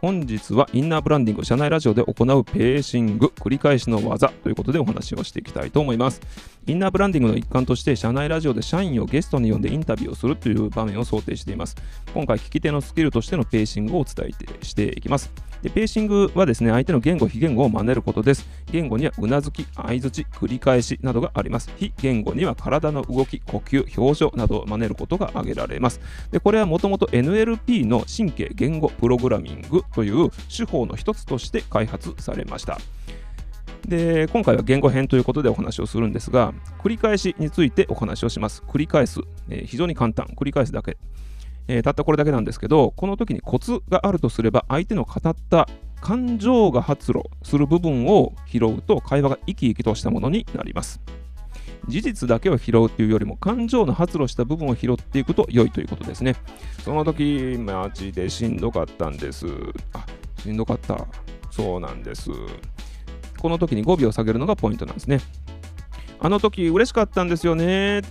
本日はインナーブランディング、社内ラジオで行うペーシング、繰り返しの技ということでお話をしていきたいと思います。インナーブランディングの一環として、社内ラジオで社員をゲストに呼んでインタビューをするという場面を想定しています。今回、聞き手のスキルとしてのペーシングをお伝えしていきます。でペーシングはですね、相手の言語、非言語を真似ることです。言語にはうなずき、相づち、繰り返しなどがあります。非言語には体の動き、呼吸、表情などを真似ることが挙げられます。でこれはもともと NLP の神経言語プログラミングという手法の一つとして開発されました。で今回は言語編ということでお話をするんですが繰り返しについてお話をします繰り返す、えー、非常に簡単繰り返すだけえー、たったこれだけなんですけど、この時にコツがあるとすれば、相手の語った感情が発露する部分を拾うと、会話が生き生きとしたものになります。事実だけを拾うというよりも、感情の発露した部分を拾っていくと良いということですね。その時、マジでしんどかったんです。あ、しんどかった。そうなんです。この時に語尾を下げるのがポイントなんですね。あの時嬉しかったんですよね。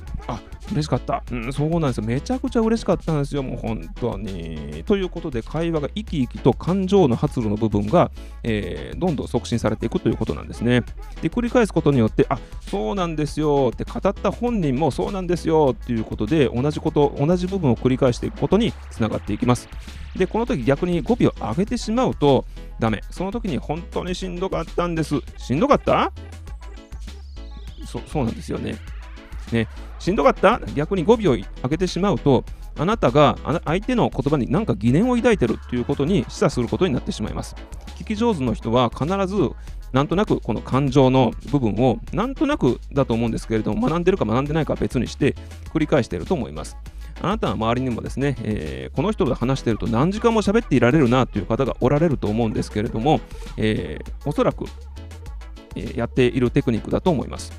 嬉しかった。うん、そうなんですよ。めちゃくちゃ嬉しかったんですよ。もう本当に。ということで、会話が生き生きと感情の発露の部分が、えー、どんどん促進されていくということなんですね。で、繰り返すことによって、あそうなんですよって語った本人もそうなんですよっていうことで、同じこと、同じ部分を繰り返していくことにつながっていきます。で、この時逆に語尾を上げてしまうとダメ。その時に本当にしんどかったんです。しんどかった？そそうなんですよね。ね、しんどかった？逆に語尾を上げてしまうと、あなたが相手の言葉に何か疑念を抱いてるということに示唆することになってしまいます。聞き上手の人は必ずなんとなくこの感情の部分をなんとなくだと思うんですけれども学んでるか学んでないかは別にして繰り返していると思います。あなたの周りにもですね、えー、この人と話していると何時間も喋っていられるなという方がおられると思うんですけれども、えー、おそらく、えー、やっているテクニックだと思います。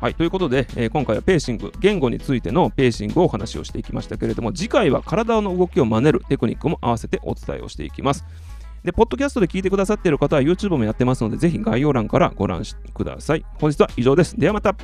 はい、ということで、えー、今回はペーシング、言語についてのペーシングをお話をしていきましたけれども、次回は体の動きを真似るテクニックも合わせてお伝えをしていきます。で、ポッドキャストで聞いてくださっている方は YouTube もやってますので、ぜひ概要欄からご覧ください。本日は以上です。ではまた。